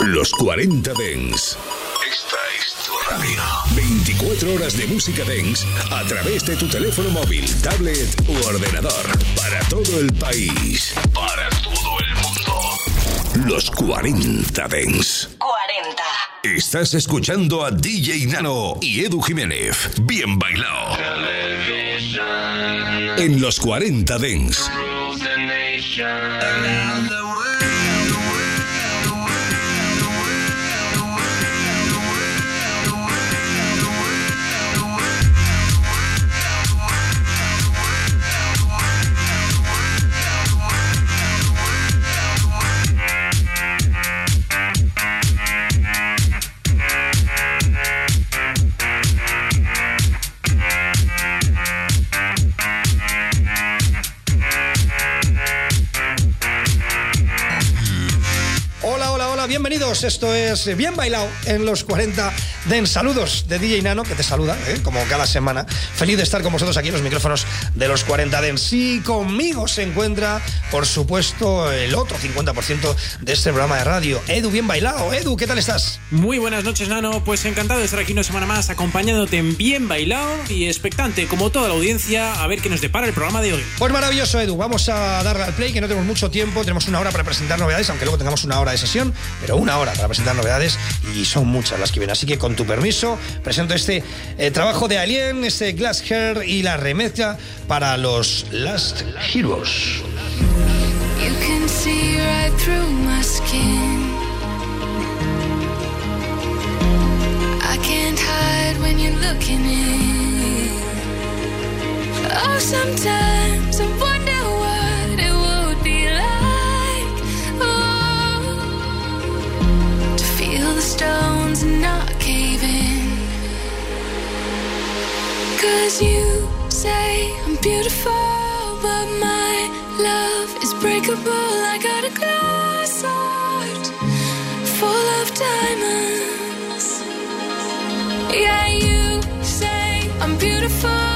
Los 40 Dens. Esta es tu radio. 24 horas de música Dens a través de tu teléfono móvil, tablet u ordenador. Para todo el país. Para todo el mundo. Los 40 Dens. 40. Estás escuchando a DJ Nano y Edu Jiménez. Bien bailado. En los 40 Dens. Bienvenidos. Esto es Bien Bailado en los 40 Den. Saludos de DJ Nano, que te saluda, ¿eh? como cada semana. Feliz de estar con vosotros aquí en los micrófonos de los 40 Den. Sí, conmigo se encuentra, por supuesto, el otro 50% de este programa de radio. Edu, bien bailado. Edu, ¿qué tal estás? Muy buenas noches, Nano. Pues encantado de estar aquí una semana más acompañándote en Bien Bailado y expectante, como toda la audiencia, a ver qué nos depara el programa de hoy. Pues maravilloso, Edu. Vamos a darle al play, que no tenemos mucho tiempo. Tenemos una hora para presentar novedades, aunque luego tengamos una hora de sesión pero una hora para presentar novedades y son muchas las que vienen. Así que con tu permiso, presento este eh, trabajo de Alien, este Glass Hair y la remezcla para los Last Heroes. Cause you say I'm beautiful, but my love is breakable. I got a glass heart full of diamonds. Yeah, you say I'm beautiful,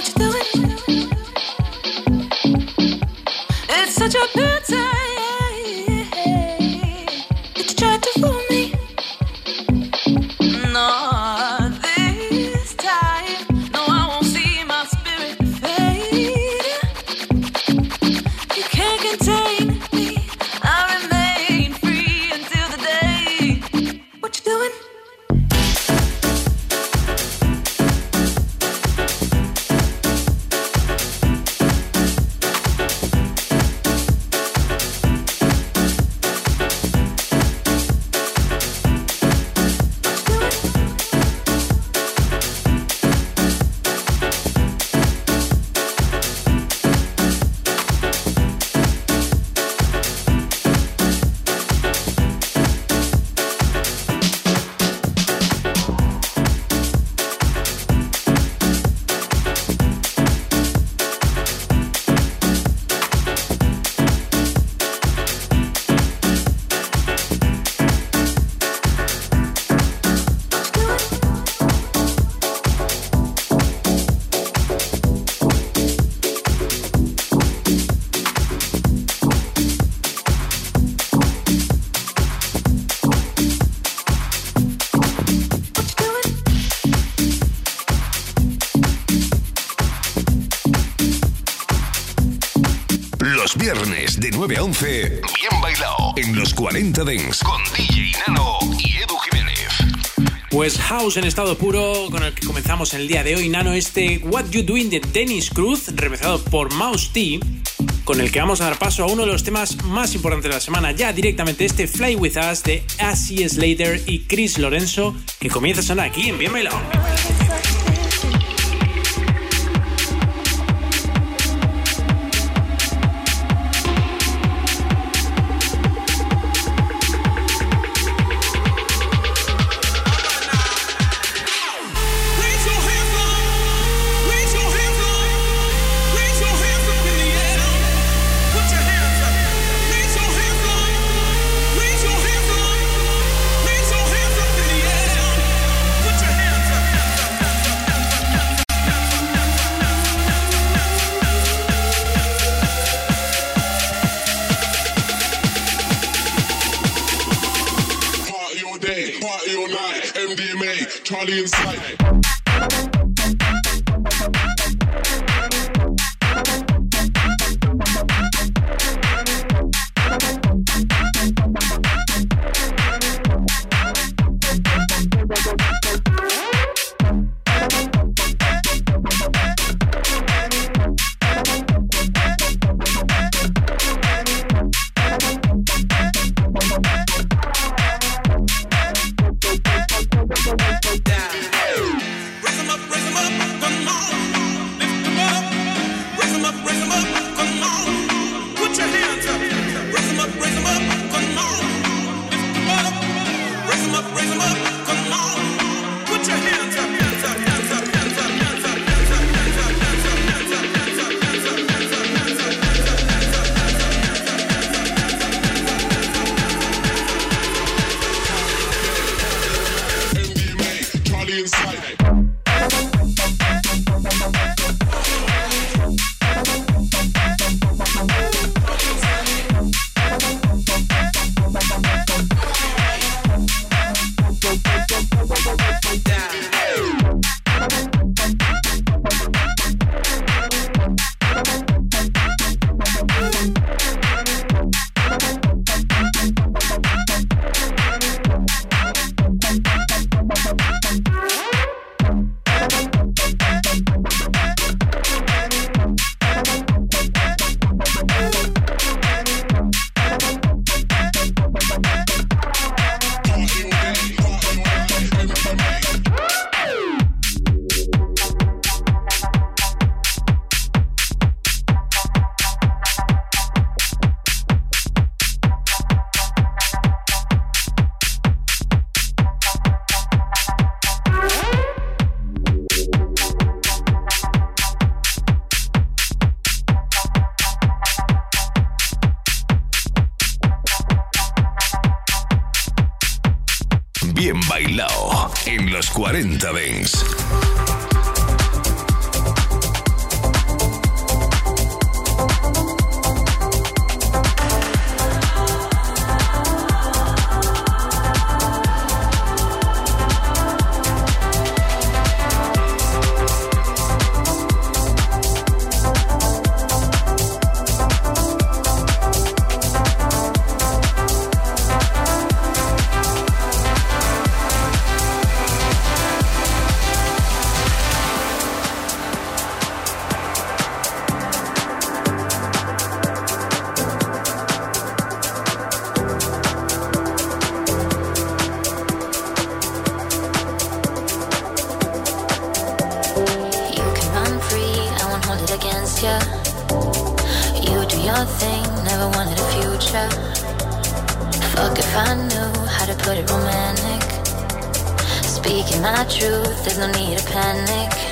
What you doing? 9 a 11, bien bailado. En los 40 Dents con DJ Nano y Edu Jiménez. Pues House en estado puro, con el que comenzamos el día de hoy, Nano, este What You Doing de Dennis Cruz, repezado por Mouse T, con el que vamos a dar paso a uno de los temas más importantes de la semana, ya directamente este Fly With Us de Así Slater y Chris Lorenzo, que comienza a sonar aquí en Bien Bailado. Fuck if I knew how to put it romantic. Speaking my truth, there's no need to panic.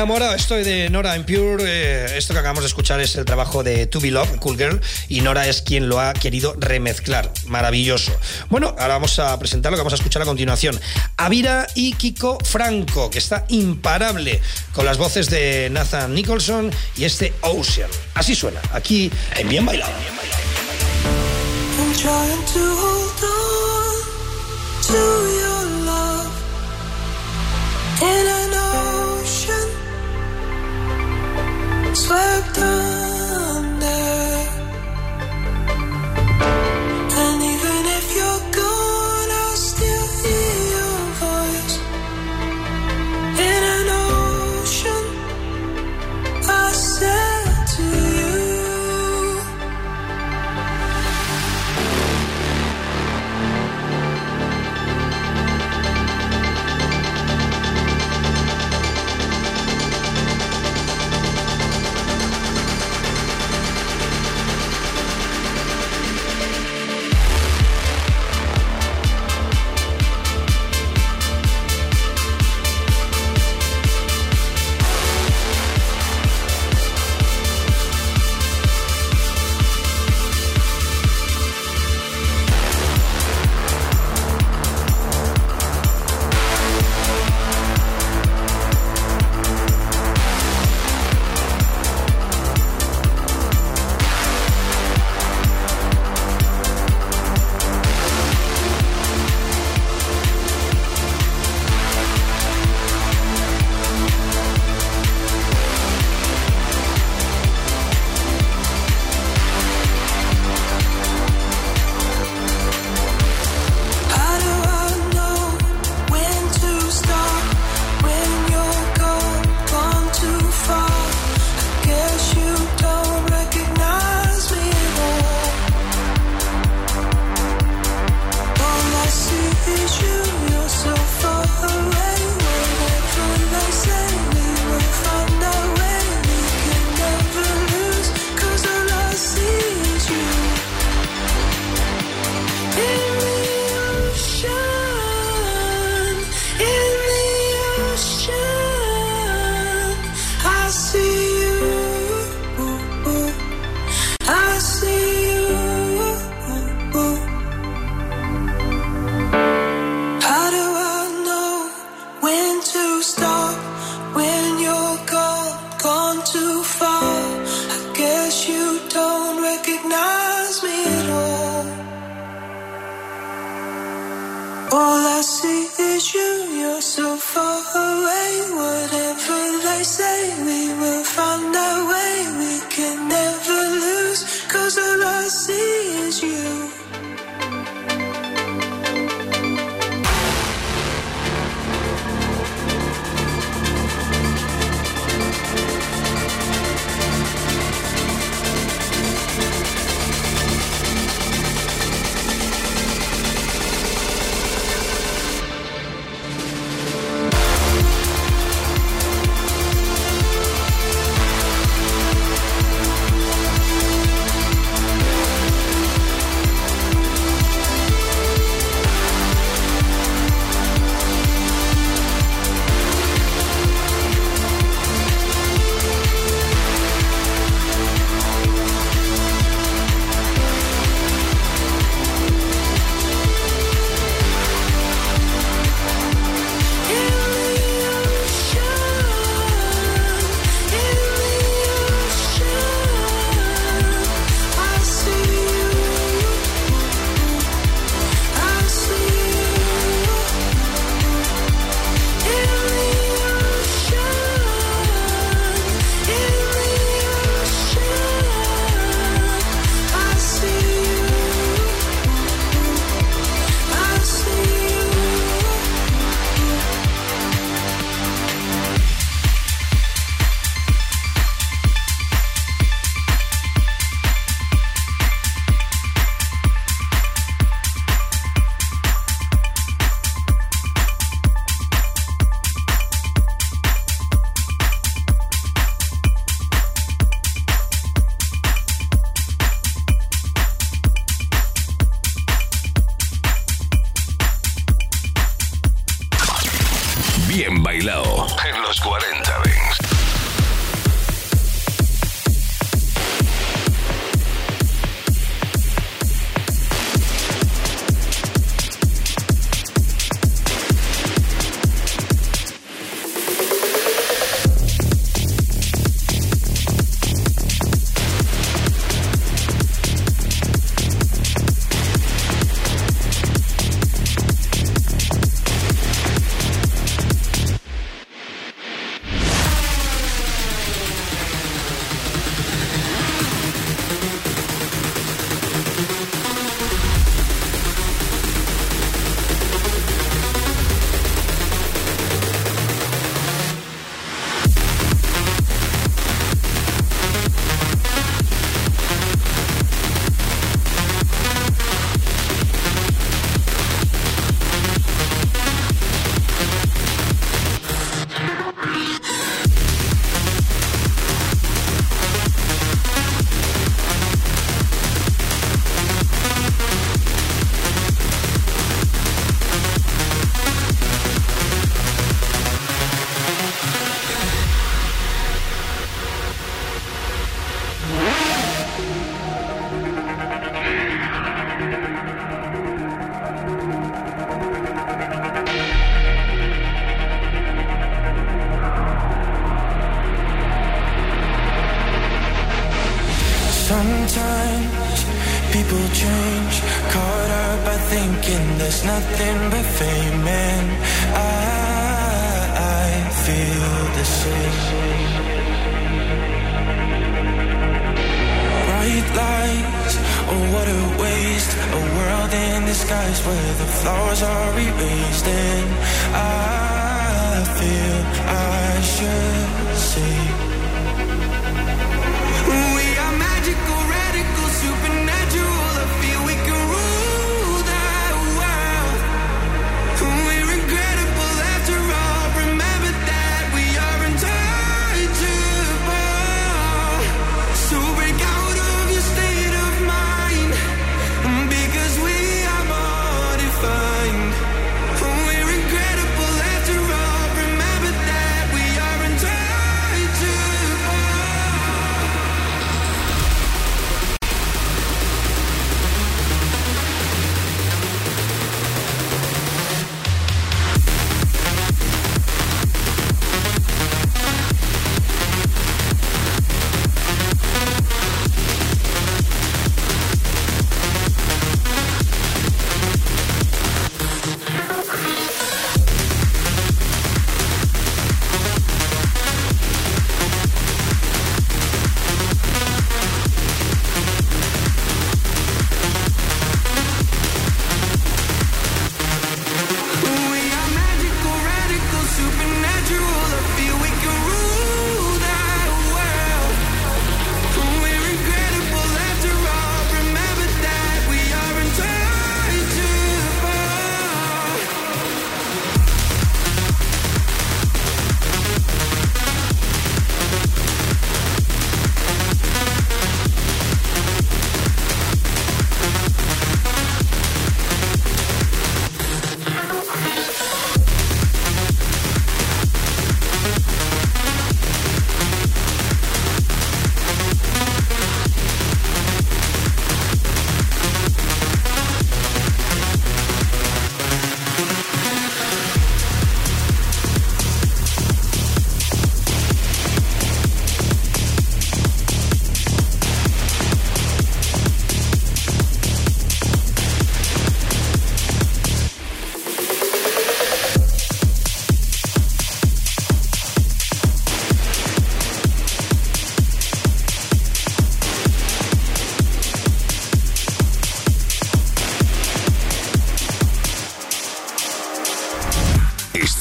Enamorado estoy de Nora Impure. Eh, esto que acabamos de escuchar es el trabajo de To Be Love, Cool Girl, y Nora es quien lo ha querido remezclar. Maravilloso. Bueno, ahora vamos a presentar lo que vamos a escuchar a continuación. Avira y Kiko Franco, que está imparable con las voces de Nathan Nicholson y este Ocean. Así suena, aquí en Bien Bailado. Bien swept up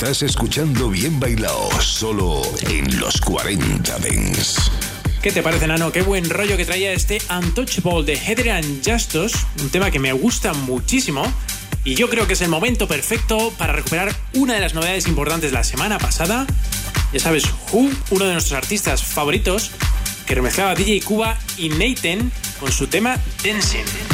Estás escuchando Bien Bailao, solo en los 40 Dents. ¿Qué te parece, Nano? Qué buen rollo que traía este Untouchable de Heather and Justus, un tema que me gusta muchísimo. Y yo creo que es el momento perfecto para recuperar una de las novedades importantes de la semana pasada. Ya sabes, Who, uno de nuestros artistas favoritos, que remezclaba DJ Cuba y Nathan con su tema Dancing.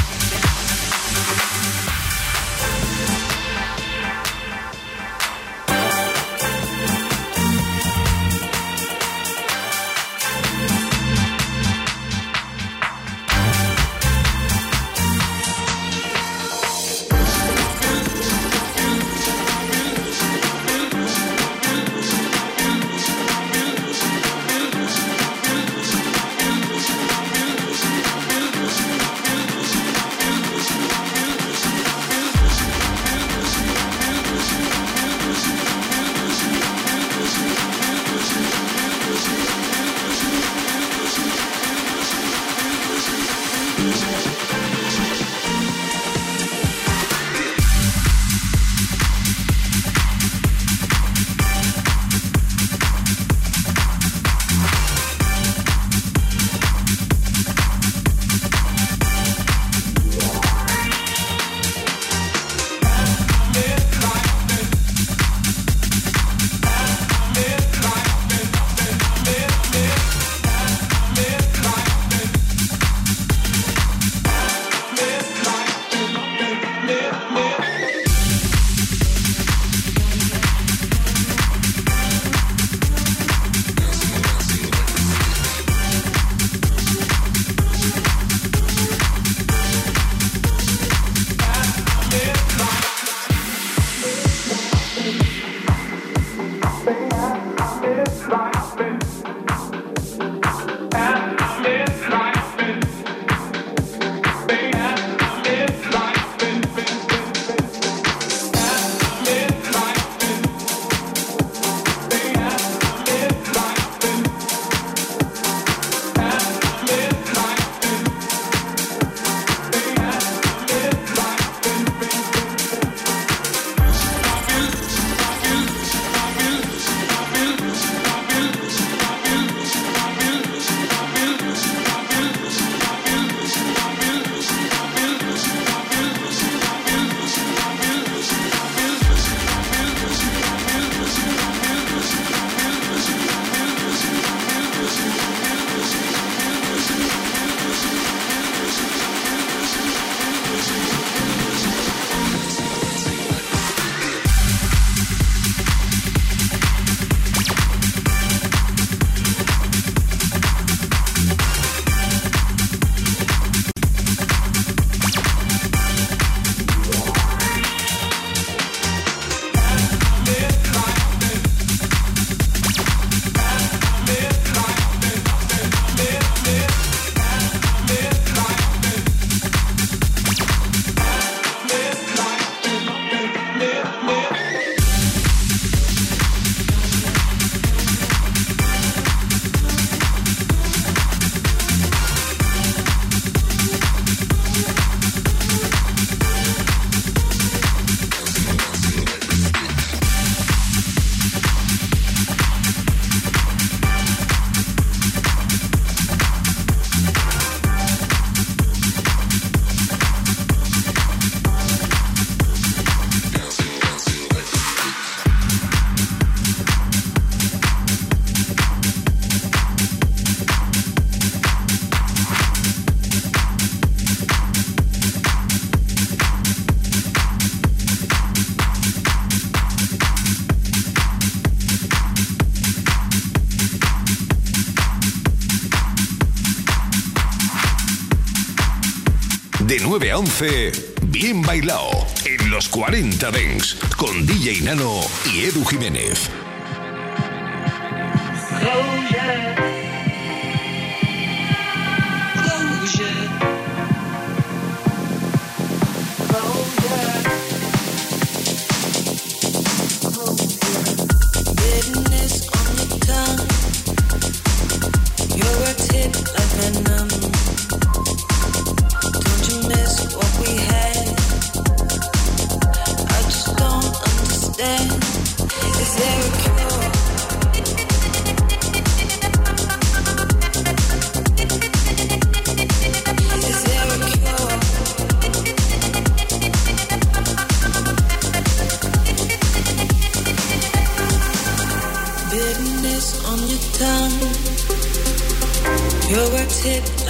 A 11, bien bailado. En los 40 Dents. Con DJ Nano y Edu Jiménez.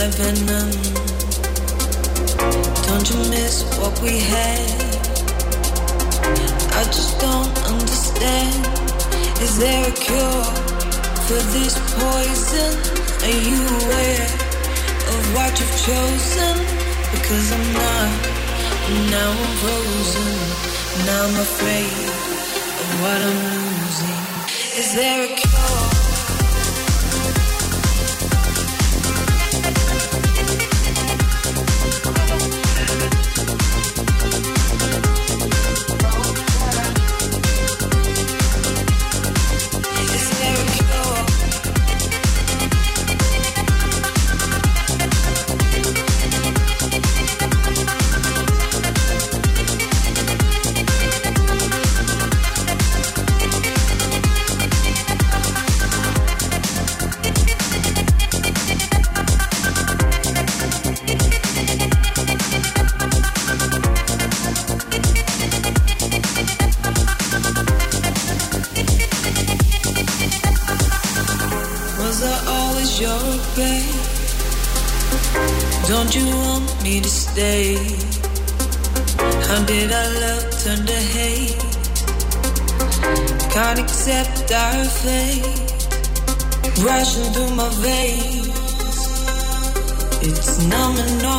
my. Don't you miss what we had? I just don't understand. Is there a cure for this poison? Are you aware of what you've chosen? Because I'm not. Now I'm frozen. Now I'm afraid of what I'm losing. Is there a cure?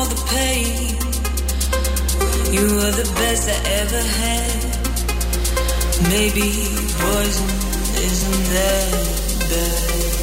the pain. You were the best I ever had. Maybe poison isn't that bad.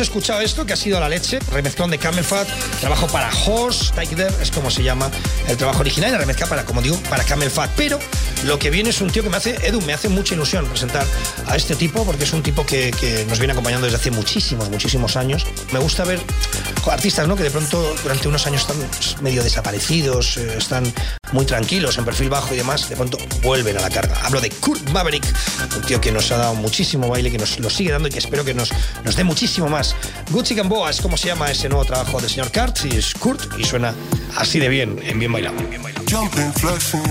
Escuchado esto, que ha sido la leche, remezclón de Camel Fat, trabajo para Horse Tiger, es como se llama el trabajo original, y la remezcla para, como digo, para Camel Fat. Pero lo que viene es un tío que me hace, Edu, me hace mucha ilusión presentar a este tipo, porque es un tipo que nos viene acompañando desde hace muchísimos, muchísimos años. Me gusta ver artistas ¿no? que de pronto durante unos años están medio desaparecidos, eh, están muy tranquilos, en perfil bajo y demás, de pronto vuelven a la carga. Hablo de Kurt Maverick, un tío que nos ha dado muchísimo baile, que nos lo sigue dando y que espero que nos, nos dé muchísimo más. Gucci Gamboa es como se llama ese nuevo trabajo del señor Kurt, y es Kurt y suena así de bien, en bien bailado. Gucci blessing,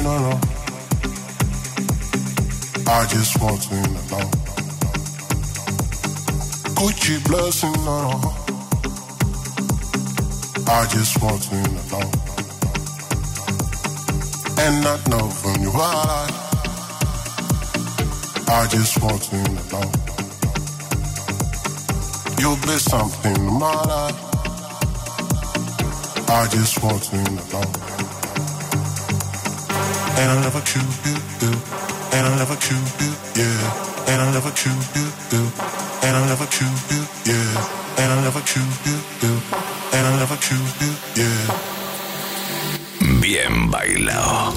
I just want to know. And I know from your eyes. I just want to know. You'll be something in my life. I just want to know. And I never you, you, and I never you, yeah. And I never you, you, and I never you, yeah. And I never you, you. and I never choose you, yeah. Bien bailado.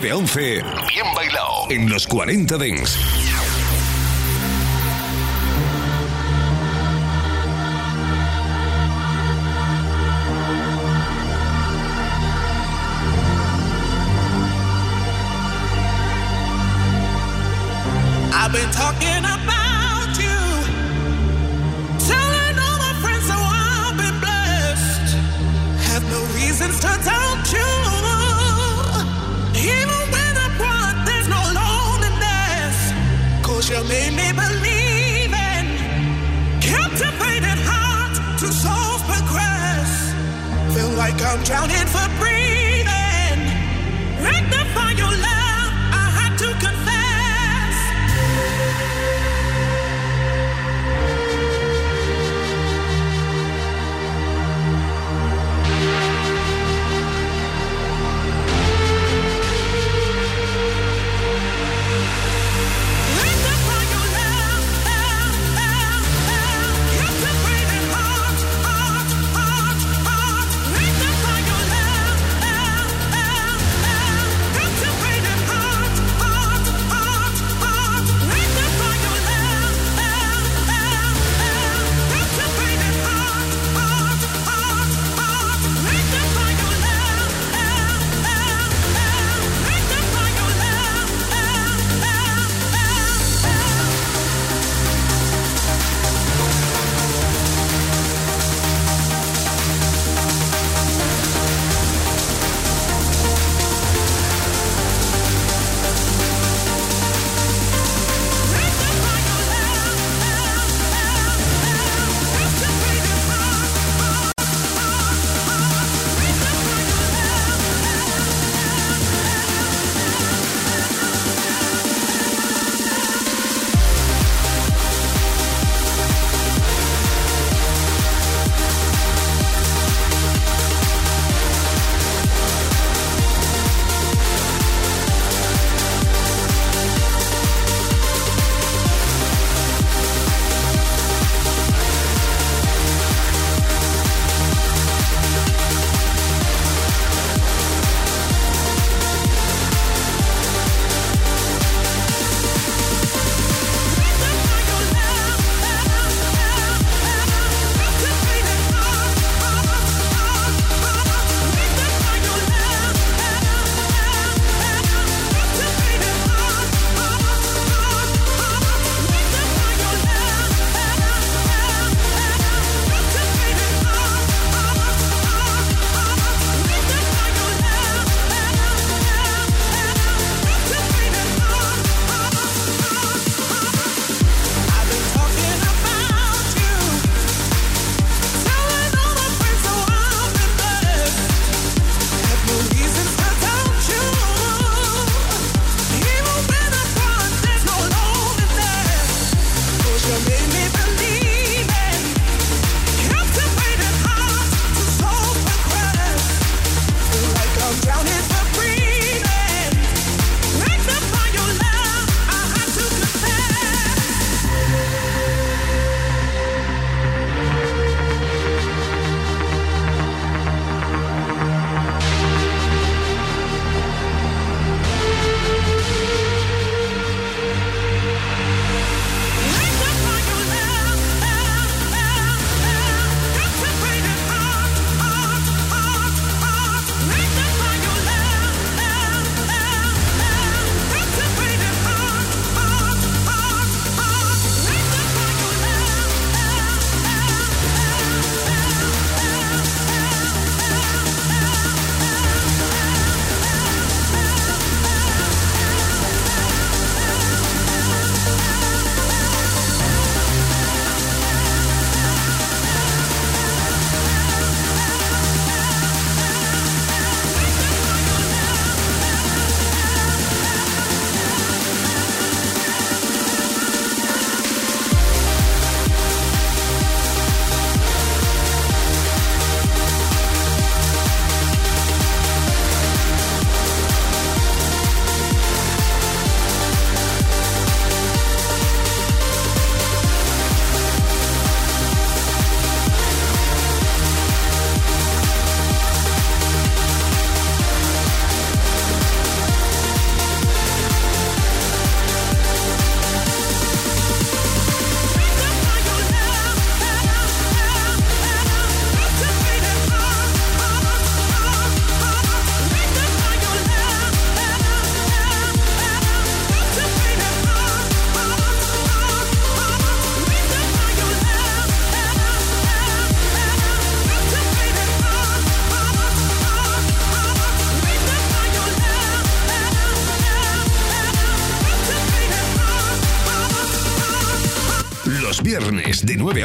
9 a 11, bien bailado en los 40 Dents.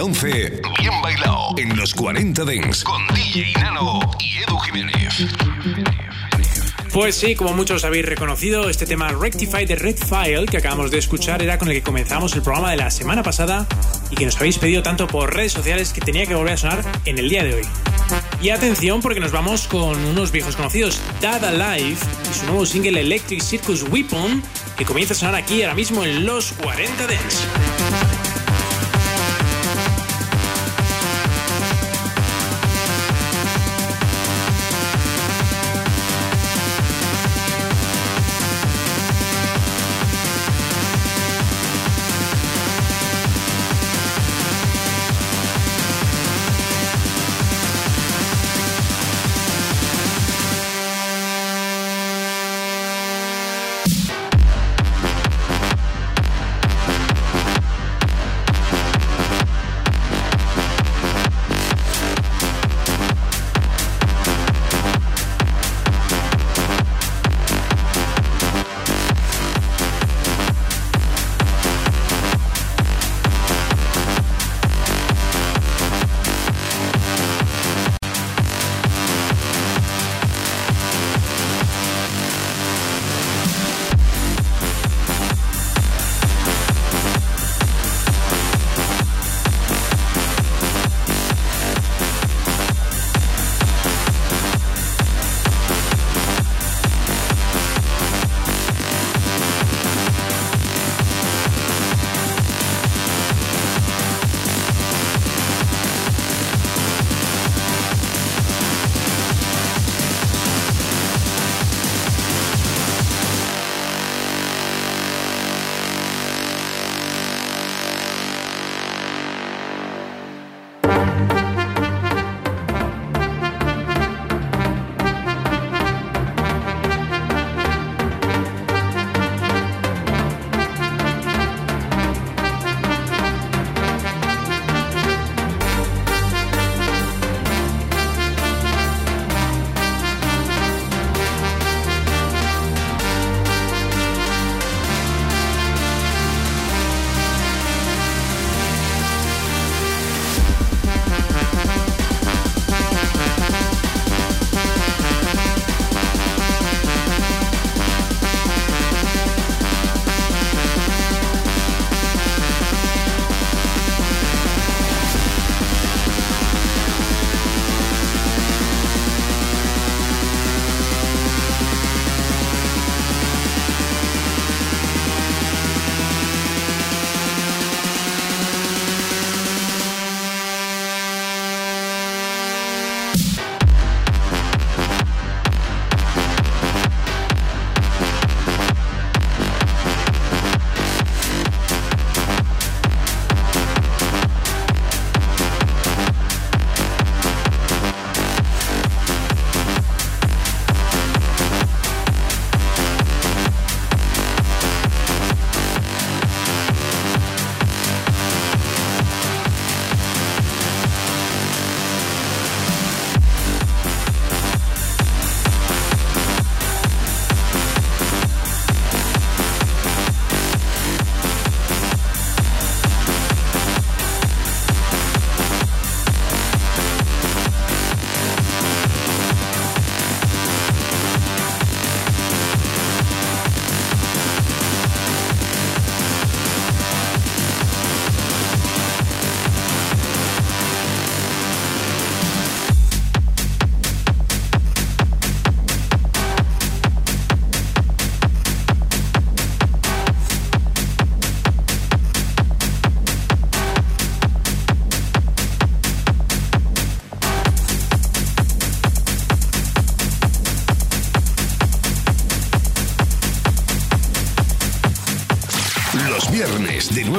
Viernes de 9 a 11, bien bailado en los 40 Dents con DJ Nano y Edu Jiménez. Pues sí, como muchos habéis reconocido, este tema Rectify de Red File que acabamos de escuchar era con el que comenzamos el programa de la semana pasada y que nos habéis pedido tanto por redes sociales que tenía que volver a sonar en el día de hoy. Y atención porque nos vamos con unos viejos conocidos, Dad Alive y su nuevo single Electric Circus Weapon que comienza a sonar aquí ahora mismo en los 40 Dents.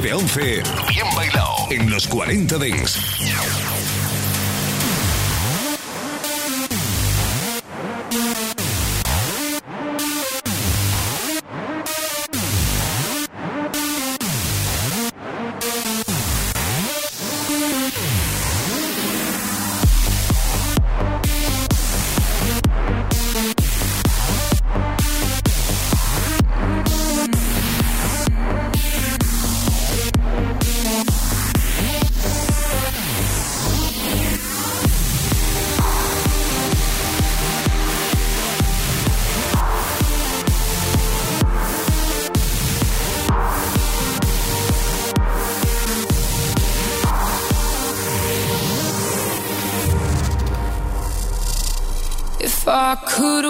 9 a 11, bien bailado en los 40 Dings. I could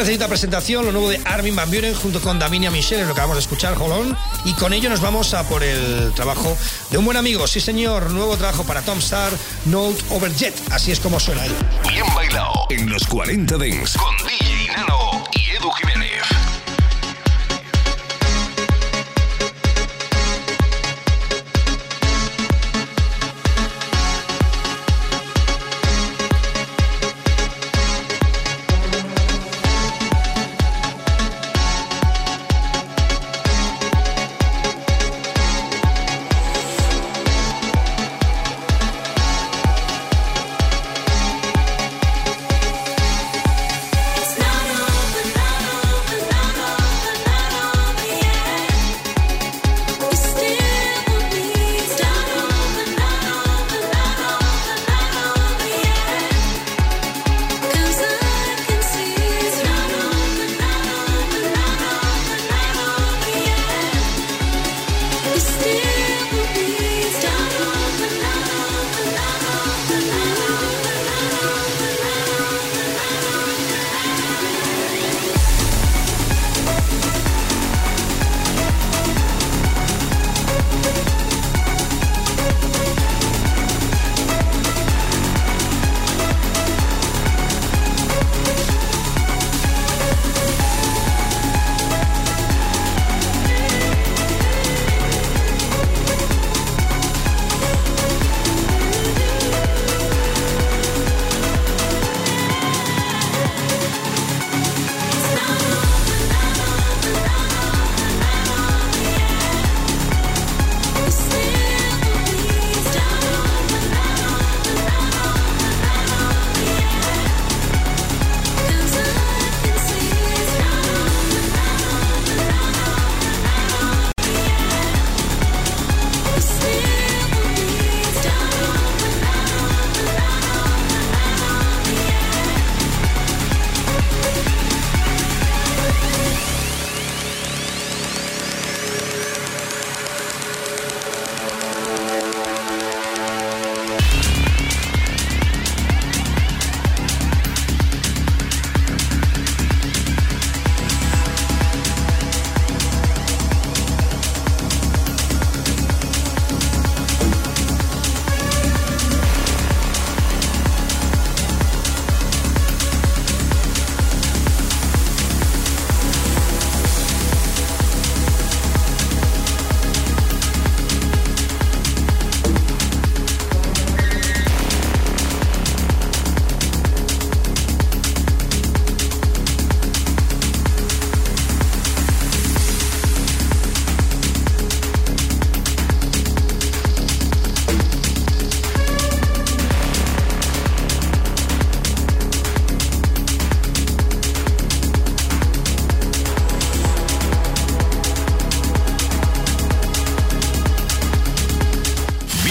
necesita presentación, lo nuevo de Armin Van Buren junto con Daminia Michel, es lo que vamos a escuchar, Jolón. Y con ello nos vamos a por el trabajo de un buen amigo, sí señor, nuevo trabajo para Tom Star, Note Over Jet, así es como suena él. Bien bailado en los 40 Dings con DJ Nano y Edu Jiménez.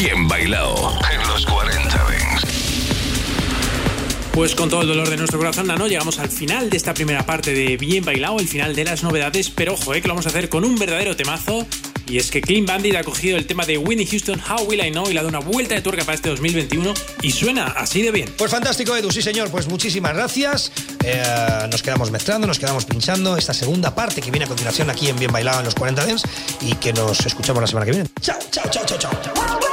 Bailao en los 40 Dents. Pues con todo el dolor de nuestro corazón, Nano, llegamos al final de esta primera parte de Bien Bailado, el final de las novedades, pero ojo, eh, que lo vamos a hacer con un verdadero temazo. Y es que Clean Bandit ha cogido el tema de Winnie Houston, How Will I Know, y le ha dado una vuelta de tuerca para este 2021 y suena así de bien. Pues fantástico, Edu, sí señor, pues muchísimas gracias. Eh, nos quedamos mezclando, nos quedamos pinchando esta segunda parte que viene a continuación aquí en Bien Bailado en los 40 Dents y que nos escuchamos la semana que viene. Chao, chao, chao, chao, chao.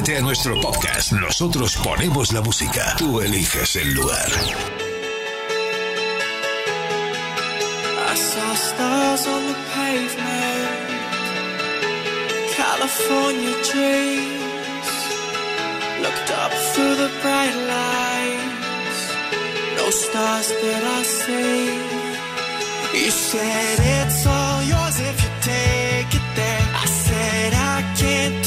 A nuestro podcast. Nosotros ponemos la música. Tú eliges el lugar. I saw stars on the pavement, California dreams. Looked up through the bright lights, no stars that I see. You said it's all yours if you take it there. I said I can't